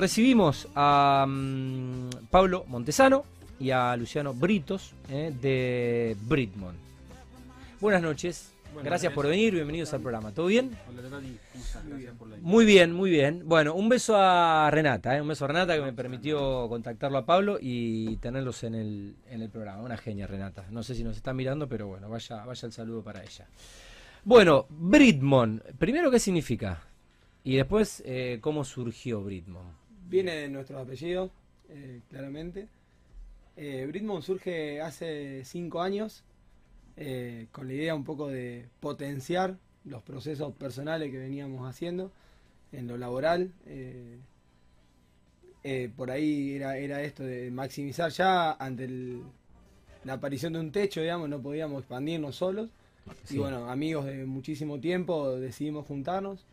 recibimos a mm, Pablo Montesano y a Luciano Britos eh, de Britmon. Buenas noches. Gracias por venir, bienvenidos al programa. ¿Todo bien? Hola Natalie, ¿cómo estás? Gracias por la Muy bien, muy bien. Bueno, un beso a Renata, ¿eh? un beso a Renata que me permitió contactarlo a Pablo y tenerlos en el, en el programa. Una genia, Renata. No sé si nos está mirando, pero bueno, vaya, vaya el saludo para ella. Bueno, Britmon, primero, ¿qué significa? Y después, eh, ¿cómo surgió Britmon? Viene de nuestro apellido, eh, claramente. Eh, Britmon surge hace cinco años eh, con la idea un poco de potenciar los procesos personales que veníamos haciendo en lo laboral. eh, eh, por ahí era, era esto de maximizar ya ante el- la aparición de un techo, digamos, no podíamos expandirnos solos. Sí. Y bueno, amigos de muchísimo tiempo decidimos juntarnos.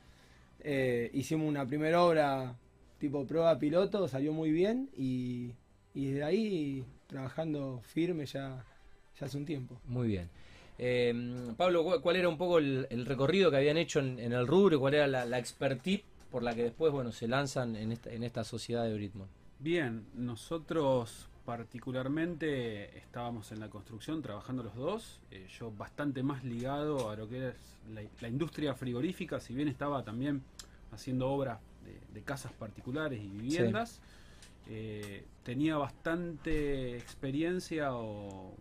Eh, hicimos una primera obra tipo prueba piloto, salió muy bien y, y desde ahí trabajando firme ya, ya hace un tiempo. Muy bien. Eh, Pablo, ¿cu- ¿cuál era un poco el, el recorrido que habían hecho en, en el rubro? ¿Cuál era la, la expertise por la que después bueno, se lanzan en esta, en esta sociedad de Britmon? Bien, nosotros particularmente estábamos en la construcción trabajando los dos, eh, yo bastante más ligado a lo que es la, la industria frigorífica, si bien estaba también haciendo obras de, de casas particulares y viviendas, eh, tenía bastante experiencia o...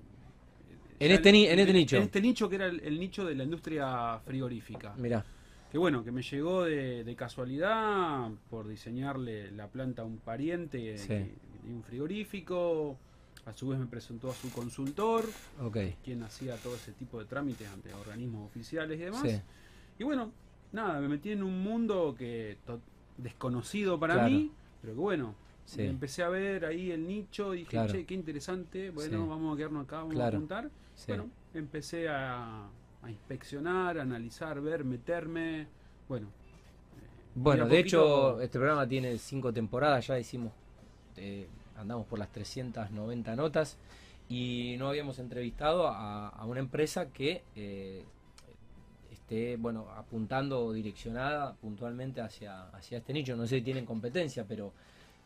En ya este ni- en este nicho. En este nicho que era el, el nicho de la industria frigorífica. Mirá, Que bueno, que me llegó de, de casualidad por diseñarle la planta a un pariente Sí. un frigorífico. A su vez me presentó a su consultor, quien hacía todo ese tipo de trámites ante organismos oficiales y demás. Sí, Y bueno, nada, me metí en un mundo que to- desconocido para Claro. mí, pero que bueno, sí. empecé a ver ahí el nicho y dije, Claro. che, qué interesante, bueno, Sí. vamos a quedarnos acá, vamos Claro. a juntar. sí. Bueno, empecé a, a inspeccionar, a analizar, ver, meterme. Bueno. eh, Bueno, de poquito- hecho, este programa tiene cinco temporadas, ya hicimos, eh, andamos por las 390 notas y no habíamos entrevistado a, a una empresa que eh, esté, bueno, apuntando o direccionada puntualmente hacia, hacia este nicho. No sé si tienen competencia, pero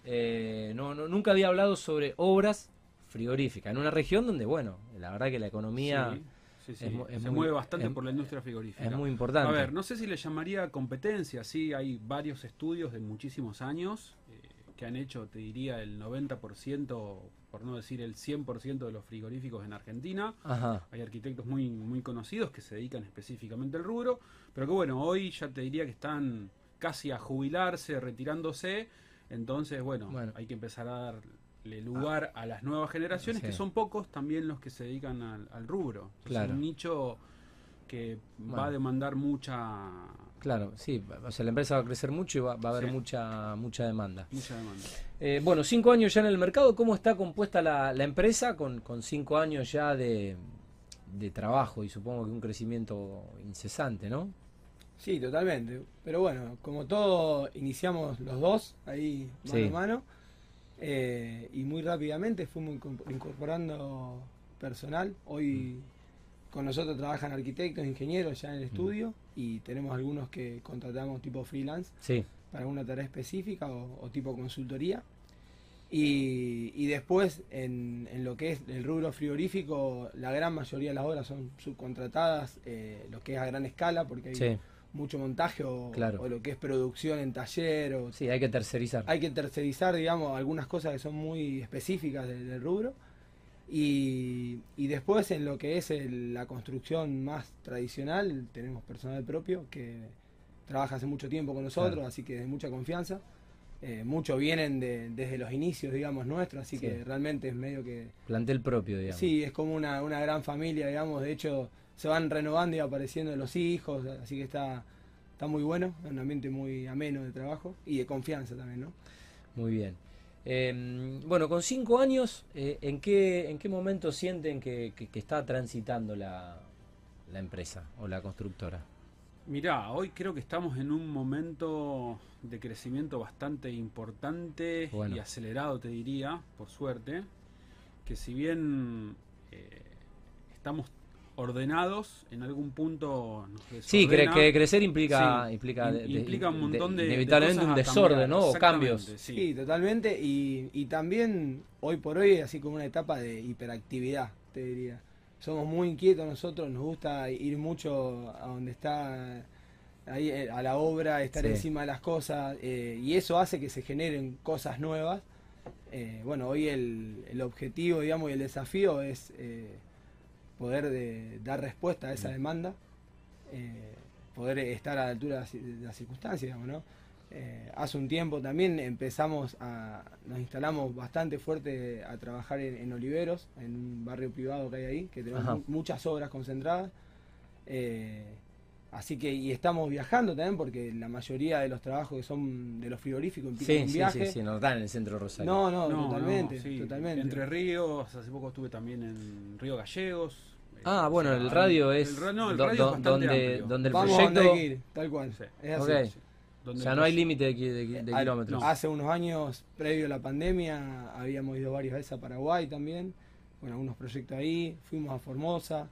eh, no, no, nunca había hablado sobre obras frigoríficas en una región donde, bueno, la verdad que la economía Sí, sí, sí, es mu- es se muy- mueve bastante es- por la industria frigorífica. es muy importante. A ver, no sé si le llamaría competencia, sí, hay varios estudios de muchísimos años que han hecho, te diría, el 90%, por no decir el 100% de los frigoríficos en Argentina. Ajá, Hay arquitectos muy, muy conocidos que se dedican específicamente al rubro, pero que bueno, hoy ya te diría que están casi a jubilarse, retirándose, entonces bueno, Bueno. hay que empezar a darle lugar a las nuevas generaciones, Sí. que son pocos también los que se dedican al, al rubro. Es un nicho que va a demandar mucha, claro, sí, o sea, la empresa va a crecer mucho y va, va a haber Sí. mucha, mucha demanda. mucha demanda. Eh, bueno, cinco años ya en el mercado. ¿Cómo está compuesta la, la empresa con, con cinco años ya de, de trabajo y supongo que un crecimiento incesante, ¿no? Sí, totalmente. Pero bueno, como todo, iniciamos los dos ahí mano Sí. a mano. eh, y muy rápidamente fuimos incorpor- incorporando personal. Hoy con nosotros trabajan arquitectos, ingenieros ya en el estudio. Y tenemos algunos que contratamos tipo freelance Sí, para una tarea específica o, o tipo consultoría. Y, y después en, en lo que es el rubro frigorífico, la gran mayoría de las obras son subcontratadas, eh, lo que es a gran escala, porque hay sí, mucho montaje o, Claro. o lo que es producción en taller. O, sí, hay que tercerizar. Hay que tercerizar, digamos, algunas cosas que son muy específicas del, del rubro. Y, y después en lo que es el- la construcción más tradicional, tenemos personal propio que trabaja hace mucho tiempo con nosotros, Claro. así que de mucha confianza. Eh, muchos vienen de- desde los inicios, digamos, nuestros, así Sí. que realmente es medio que... Plantel propio, digamos. Sí, es como una, una gran familia, digamos, de hecho se van renovando y apareciendo los hijos, así que está, está muy bueno, un ambiente muy ameno de trabajo y de confianza también, ¿no? Muy bien. Eh, bueno, con cinco años, eh, ¿en, qué, ¿en qué momento sienten que, que- que está transitando la, la empresa o la constructora? Mirá, hoy creo que estamos en un momento de crecimiento bastante importante Bueno. y acelerado, te diría, por suerte, que si bien eh, estamos ordenados, en algún punto nos Sí, cre- que crecer implica, Sí, implica, de- implica un montón de- de inevitablemente cosas un desorden, cambiar. ¿no? O cambios. sí. Sí, totalmente. Y, y también hoy por hoy es así como una etapa de hiperactividad, te diría. Somos muy inquietos nosotros, nos gusta ir mucho a donde está ahí eh, a la obra, estar Sí. encima de las cosas, eh, y eso hace que se generen cosas nuevas. Eh, bueno, hoy el, el objetivo, digamos, y el desafío es eh, poder de- dar respuesta a esa demanda, eh, poder estar a la altura de las, circunstancias, digamos, ¿no? Eh, hace un tiempo también empezamos a, nos instalamos bastante fuerte a trabajar en, en Oliveros, en un barrio privado que hay ahí, que tenemos Ajá. muchas obras concentradas. Eh, así que, y estamos viajando también porque la mayoría de los trabajos que son de los frigoríficos implican Sí, un sí, viaje. sí, sí, no están en el centro de Rosario. No, no, No, totalmente, no, sí. totalmente. Entre Ríos, hace poco estuve también en Río Gallegos. Ah, o bueno, sea, el radio es el ra- no, el do- radio do- es bastante donde, amplio. donde el Vamos donde proyecto... ir, tal cual. Sí. Es así. O sea, no hay límite de, ki- de- de Al- kilómetros. Hace unos años, previo a la pandemia, habíamos ido varias veces a Paraguay también, con algunos proyectos ahí, fuimos a Formosa,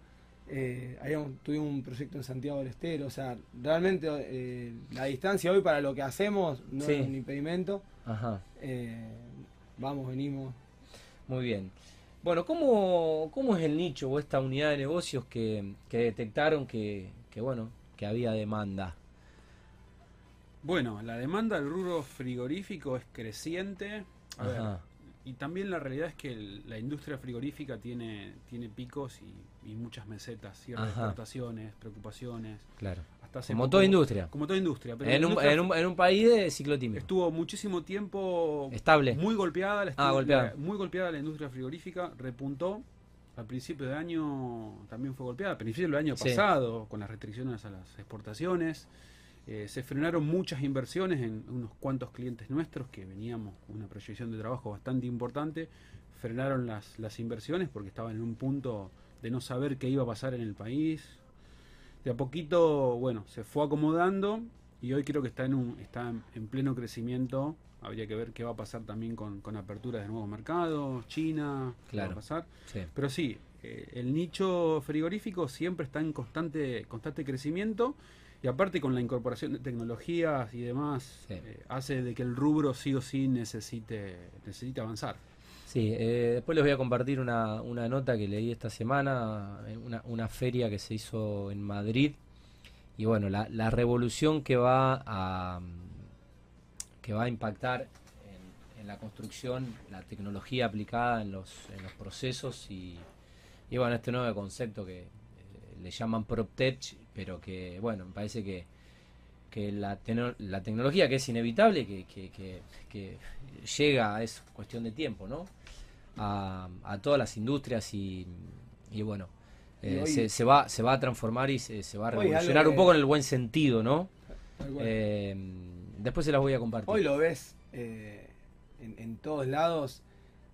eh, habíamos- tuvimos un proyecto en Santiago del Estero, o sea, realmente eh, la distancia hoy para lo que hacemos no Sí. es un impedimento, Ajá, eh, vamos, venimos. muy bien. Bueno, ¿cómo, ¿cómo es el nicho o esta unidad de negocios que, que detectaron que, que, bueno, que había demanda? Bueno, la demanda del rubro frigorífico es creciente. A ver, Ajá, y también la realidad es que el- la industria frigorífica tiene, tiene picos y, y muchas mesetas, ciertas exportaciones, preocupaciones. claro. Hasta hace Como poco- toda industria. Como toda industria. Pero En un, industria en, un, en un país de ciclotimio. estuvo muchísimo tiempo Estable. muy golpeada la, Ah, golpeada. muy golpeada la industria frigorífica repuntó al principio de año también fue golpeada al principio del año Sí. pasado con las restricciones a las exportaciones Eh, se frenaron muchas inversiones en unos cuantos clientes nuestros que veníamos con una proyección de trabajo bastante importante frenaron las, las inversiones porque estaban en un punto de no saber qué iba a pasar en el país de a poquito, bueno, se fue acomodando y hoy creo que está en un está en, en pleno crecimiento. Habría que ver qué va a pasar también con, con aperturas de nuevos mercados, China, qué va Claro. a pasar. Sí. Pero sí, eh, el nicho frigorífico siempre está en constante constante crecimiento y aparte con la incorporación de tecnologías y demás Sí. eh, hace de que el rubro sí o sí necesite necesite avanzar. Sí, eh, después les voy a compartir una, una nota que leí esta semana, en una, una feria que se hizo en Madrid. Y bueno, la, la revolución que va a que va a impactar en, la construcción, la tecnología aplicada en los, en los procesos y, y bueno, este nuevo concepto que eh, le llaman PropTech, pero que bueno, me parece que, que la, la tecnología que es inevitable, que, que, que, que llega, es cuestión de tiempo, ¿no? A, a todas las industrias y, y bueno, Y eh, hoy- se, se va, se va a transformar y se, se va a revolucionar un poco en el buen sentido, ¿no? Eh, después se las voy a compartir. Hoy lo ves eh, en, en todos lados.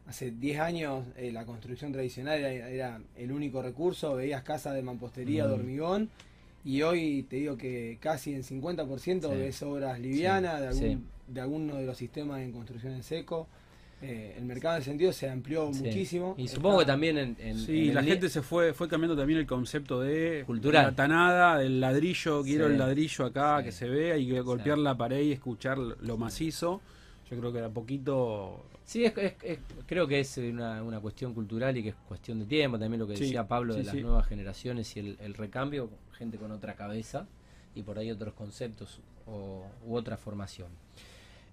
Hace 10 años eh, la construcción tradicional era, era el único recurso, veías casas de mampostería, de hormigón, y hoy te digo que casi en 50% Sí. ves obras livianas de, algún, sí. de alguno de los sistemas en construcción en seco. Eh, el mercado en ese sentido se amplió Sí. muchísimo. Y supongo que también en, en- Sí, en la gente se fue fue cambiando también el concepto de Cultural. la tanada, del ladrillo, quiero Sí. el ladrillo acá Sí. que se vea y que golpear Sí. la pared y escuchar lo macizo. Yo creo que de a poquito Sí, es, es- es- creo que es una, una cuestión cultural y que es cuestión de tiempo. También lo que Sí, decía Pablo de las sí. nuevas generaciones y el, el recambio, gente con otra cabeza y por ahí otros conceptos o, u otra formación.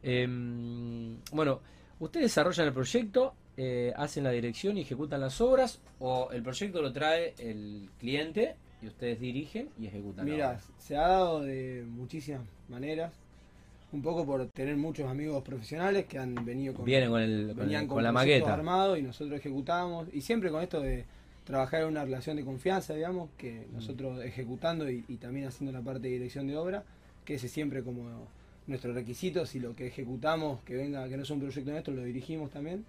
Em, bueno, ustedes desarrollan el proyecto, eh, hacen la dirección y ejecutan las obras o el proyecto lo trae el cliente y ustedes dirigen y ejecutan. Mira, se ha dado de muchísimas maneras. Un poco por tener muchos amigos profesionales que han venido con, Vienen con, el, con, venían el- con, con la maqueta. armados y nosotros ejecutamos. Y siempre con esto de trabajar en una relación de confianza, digamos, que Mm. nosotros ejecutando y, y también haciendo la parte de dirección de obra, que ese es siempre como nuestro requisito, si lo que ejecutamos, que venga, que no es un proyecto nuestro, lo dirigimos también.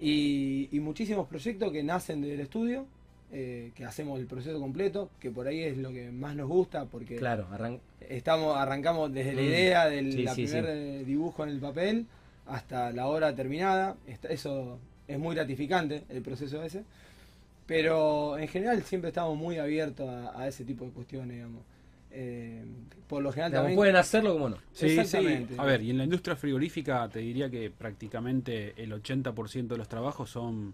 Y, y muchísimos proyectos que nacen del estudio, eh, que hacemos el proceso completo, que por ahí es lo que más nos gusta, porque Claro, arran- estamos arrancamos desde la Mm. idea del Sí, la sí, primer sí. eh, dibujo en el papel hasta la obra terminada Está- eso es muy gratificante el proceso ese Pero en general siempre estamos muy abiertos a, a ese tipo de cuestiones, digamos. Eh, por lo general también... pueden hacerlo como no. Sí, sí. A ver, y en la industria frigorífica te diría que prácticamente el 80% de los trabajos son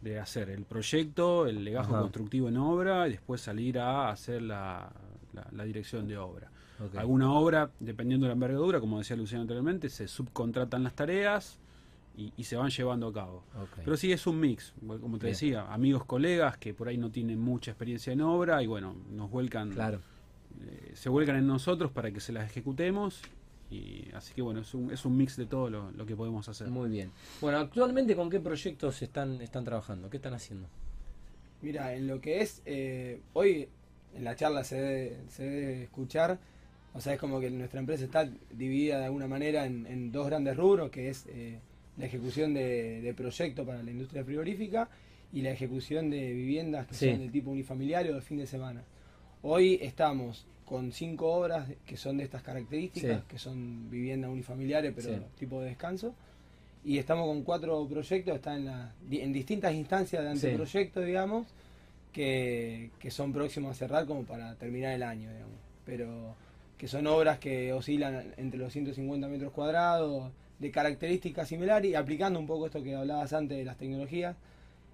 de hacer el proyecto, el legajo Ajá. constructivo en obra y después salir a hacer la, la- la dirección de obra. Alguna obra, dependiendo de la envergadura, como decía Luciano anteriormente, se subcontratan las tareas y, y se van llevando a cabo. Pero sí es un mix, como te Bien. decía, amigos, colegas que por ahí no tienen mucha experiencia en obra y bueno, nos vuelcan, Claro. Eh, se vuelcan en nosotros para que se las ejecutemos. Y así que bueno, es un, es un mix de todo lo, lo que podemos hacer. Muy bien. Bueno, actualmente con qué proyectos están, están trabajando? ¿Qué están haciendo? Mira, en lo que es, eh, hoy en la charla se debe, se debe escuchar, o sea, es como que nuestra empresa está dividida de alguna manera en, en dos grandes rubros, que es eh, la ejecución de, de proyectos para la industria frigorífica y la ejecución de viviendas que Sí. son de tipo unifamiliar o de fin de semana. Hoy estamos con cinco obras que son de estas características, Sí. que son viviendas unifamiliares, pero Sí. tipo de descanso. Y estamos con cuatro proyectos, están en, la- en distintas instancias de Sí. anteproyecto, digamos, que, que son próximos a cerrar como para terminar el año, digamos. Pero que son obras que oscilan entre los 150 metros cuadrados, de características similares, y aplicando un poco esto que hablabas antes de las tecnologías,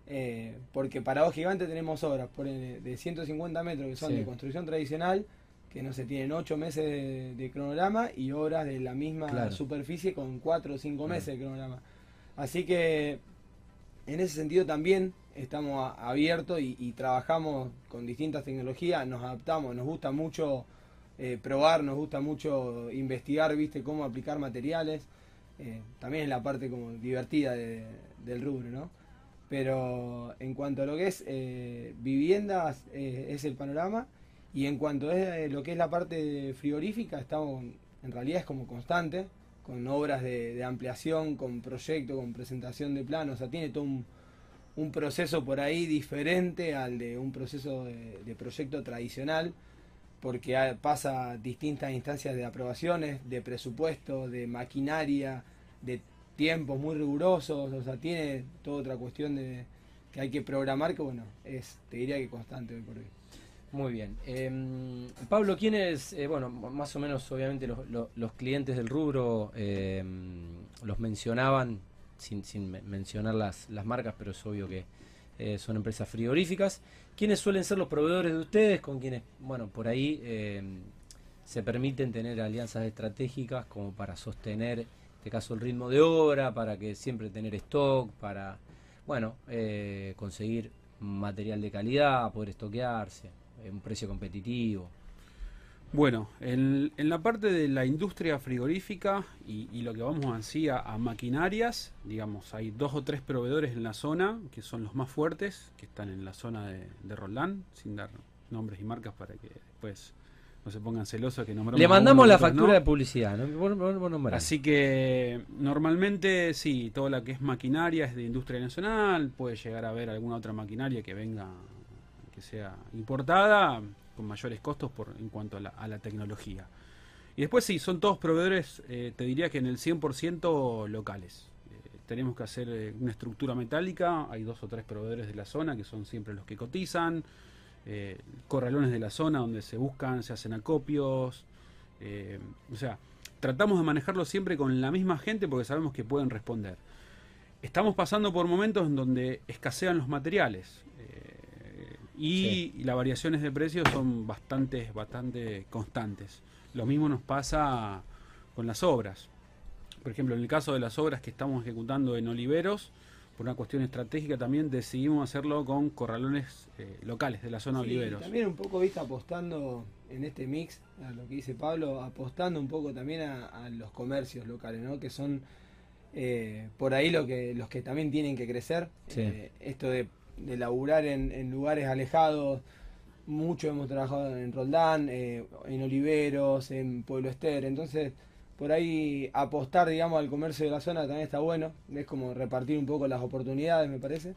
eh, porque para vos gigante tenemos obras por, el- de 150 metros que son Sí. de construcción tradicional, que no se tienen 8 meses de, de cronograma, y obras de la misma Claro. superficie con 4 o 5 Claro. meses de cronograma. Así que en ese sentido también estamos a- abiertos y, y trabajamos con distintas tecnologías, nos adaptamos, nos gusta mucho eh, probar, nos gusta mucho investigar, viste, cómo aplicar materiales. Eh, también es la parte como divertida de- del rubro, ¿no? Pero en cuanto a lo que es eh, viviendas, eh, es el panorama. Y en cuanto a eh, lo que es la parte frigorífica, estamos, en realidad es como constante, con obras de, ampliación, con proyecto, con presentación de planos, o sea, tiene todo un, proceso por ahí diferente al de un proceso de, proyecto tradicional, porque pasa distintas instancias de aprobaciones, de presupuesto, de maquinaria, de tiempos muy rigurosos, o sea, tiene toda otra cuestión de que hay que programar que, bueno, es, te diría que constante hoy por hoy. Muy bien. Em, Pablo, ¿quiénes, eh, bueno, más o menos obviamente los, clientes del rubro em, los mencionaban, sin, sin me- mencionar las, las marcas, pero es obvio que eh, son empresas frigoríficas. ¿Quiénes suelen ser los proveedores de ustedes con quienes, bueno, por ahí em, se permiten tener alianzas estratégicas como para sostener, en este caso, el ritmo de obra, para que siempre tener stock, para, bueno, eh, conseguir material de calidad, poder estoquearse, un precio competitivo. Bueno, en, en la parte de la industria frigorífica y, lo que vamos así a, a maquinarias, digamos, hay dos o tres proveedores en la zona que son los más fuertes, que están en la zona de, de Roldán, sin dar nombres y marcas para que después no se pongan celosos que nombramos Le mandamos la factura no. de publicidad, ¿no? Vos- vos- vos. Así que normalmente sí, todo lo que es maquinaria es de industria nacional, puede llegar a haber alguna otra maquinaria que venga, que sea importada, con mayores costos por en cuanto a la, a la tecnología. Y después sí, son todos proveedores, eh, te diría que en el 100% locales. Eh, tenemos que hacer eh, una estructura metálica, hay dos o tres proveedores de la zona que son siempre los que cotizan, eh, corralones de la zona donde se buscan, se hacen acopios, eh, o sea, tratamos de manejarlo siempre con la misma gente porque sabemos que pueden responder. Estamos pasando por momentos en donde escasean los materiales eh, y, las variaciones de precios son bastante, bastante constantes. Lo mismo nos pasa con las obras. Por ejemplo, en el caso de las obras que estamos ejecutando en Oliveros, por una cuestión estratégica también decidimos hacerlo con corralones eh, locales de la zona Sí, Oliveros. También un poco, viste, apostando en este mix, a lo que dice Pablo, apostando un poco también a, a los comercios locales, ¿no? Que son eh, por ahí lo que, los que también tienen que crecer. Sí. Eh, esto de, de laburar en, en lugares alejados, mucho hemos trabajado en Roldán, eh, en Oliveros, en Pueblo Ester, entonces por ahí apostar, digamos, al comercio de la zona también está bueno, es como repartir un poco las oportunidades, me parece.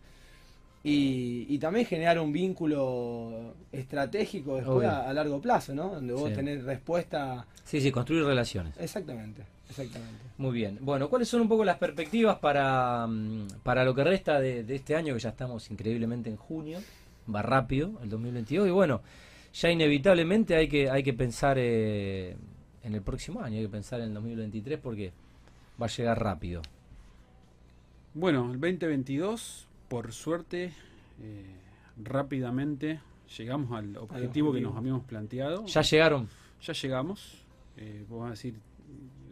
Y, y también generar un vínculo estratégico después a, a largo plazo, ¿no? Donde vos Sí. tenés respuesta. Sí, sí, construir relaciones. Exactamente. Exactamente. Muy bien. Bueno, ¿cuáles son un poco las perspectivas para, mm, para lo que resta de, de este año, que ya estamos increíblemente en junio? Va rápido, el 2022. Y bueno, ya inevitablemente hay que, hay que pensar eh, en el próximo año, hay que pensar en el 2023 porque va a llegar rápido. Bueno, el 2022, por suerte, eh, rápidamente llegamos al objetivo que nos habíamos planteado. ¿Ya llegaron? Ya llegamos. Eh, vamos a decir,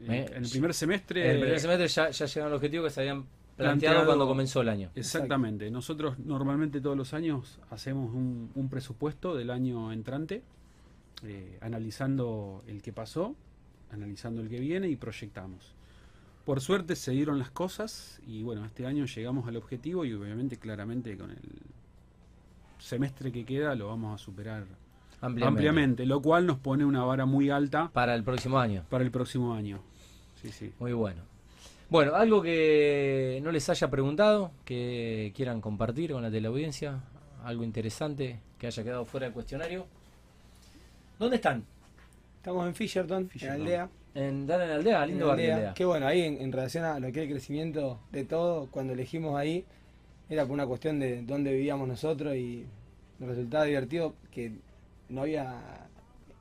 eh, en el primer semestre. En el primer semestre ya, ya llegaron al objetivo que se habían planteado, Planteado- cuando comenzó el año. Exactamente. Nosotros normalmente todos los años hacemos un, un presupuesto del año entrante, eh, analizando el que pasó, analizando el que viene y proyectamos. Por suerte se dieron las cosas y bueno, este año llegamos al objetivo y obviamente claramente con el semestre que queda lo vamos a superar Ampliamente. ampliamente, lo cual nos pone una vara muy alta Para el próximo año. para el próximo año. Sí, sí. Muy bueno. Bueno, algo que no les haya preguntado, que quieran compartir con la teleaudiencia, algo interesante que haya quedado fuera del cuestionario. ¿Dónde están? Estamos en Fisherton, Fisherton. en Aldea. En Dan en Aldea, lindo en barrio Aldea. Aldea. Que bueno, ahí en, en relación a lo que es el crecimiento de todo, cuando elegimos ahí, era por una cuestión de dónde vivíamos nosotros y nos resultaba divertido que no había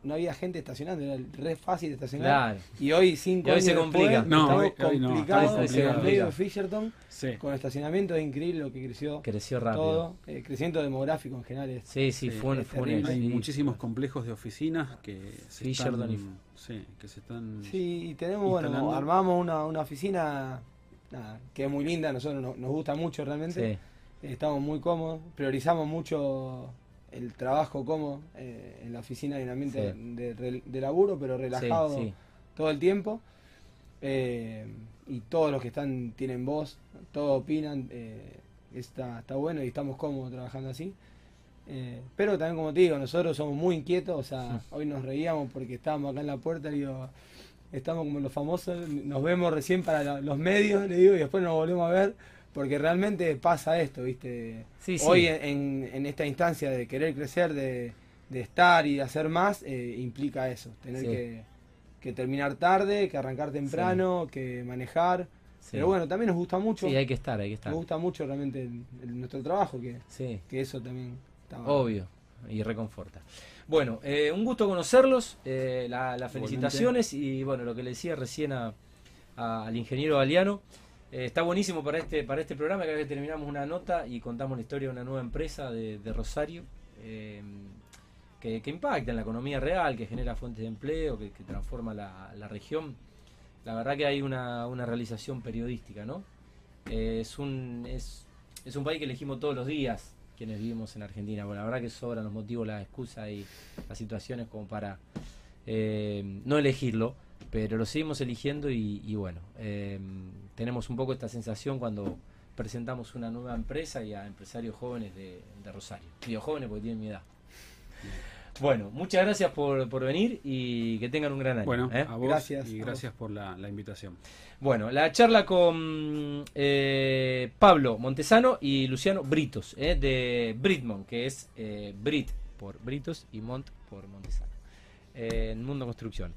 no había gente estacionando, era re fácil estacionar. Claro. Y hoy, cinco Y hoy años se después, complica. No, estamos hoy- hoy no, complicados está complicado. en el medio de Fisherton, Sí. con estacionamiento es increíble lo que creció Creció rápido. todo. El crecimiento demográfico en general es Sí, sí, fue un, es fue un. Hay sí. muchísimos complejos de oficinas que se Fisherton están, y- sí, que se están Sí, y tenemos, bueno, armamos una, una oficina nada, que es muy linda, a nosotros nos, nos gusta mucho realmente, Sí. estamos muy cómodos, priorizamos mucho el trabajo cómodo, eh, en la oficina hay un ambiente Sí. de, de- de laburo, pero relajado Sí, sí. todo el tiempo, eh, y todos los que están tienen voz, todos opinan, eh, está, está bueno y estamos cómodos trabajando así. Eh, pero también como te digo, nosotros somos muy inquietos, o sea, hoy nos reíamos porque estábamos acá en la puerta, le digo, estamos como los famosos, nos vemos recién para la- los medios, le digo, y después nos volvemos a ver, porque realmente pasa esto, ¿viste? Sí, sí. Hoy en, en esta instancia de querer crecer, de, de estar y de hacer más, eh, implica eso, tener Sí. que, que terminar tarde, que arrancar temprano, que manejar. Sí. Pero bueno, también nos gusta mucho, Sí, hay que estar, hay que estar. nos gusta mucho realmente el- el- nuestro trabajo, que, Sí. que eso también está. Obvio, y reconforta. Bueno, eh, un gusto conocerlos, eh, la- las felicitaciones y bueno, lo que le decía recién a- a- al ingeniero Galeano, eh, está buenísimo para este, para este programa, cada vez que terminamos una nota y contamos la historia de una nueva empresa de, Rosario, eh, que, impacta en la economía real, que genera fuentes de empleo, que, transforma la, región. La verdad que hay una, realización periodística, ¿no? Eh, es, un, es, es un país que elegimos todos los días quienes vivimos en Argentina. Bueno, la verdad que sobran los motivos, las excusas y las situaciones como para no elegirlo, pero lo seguimos eligiendo y, y bueno, eh, tenemos un poco esta sensación cuando presentamos una nueva empresa y a empresarios jóvenes de, de Rosario. Digo jóvenes porque tienen mi edad. Bueno, muchas gracias por, por venir y que tengan un gran año. Bueno, ¿eh? a vos Gracias, y a gracias por la, la invitación. Bueno, la charla con eh, Pablo Montesano y Luciano Britos, eh, de Britmont, que es eh, Brit por Britos y Mont por Montesano, eh, en Mundo Construcción.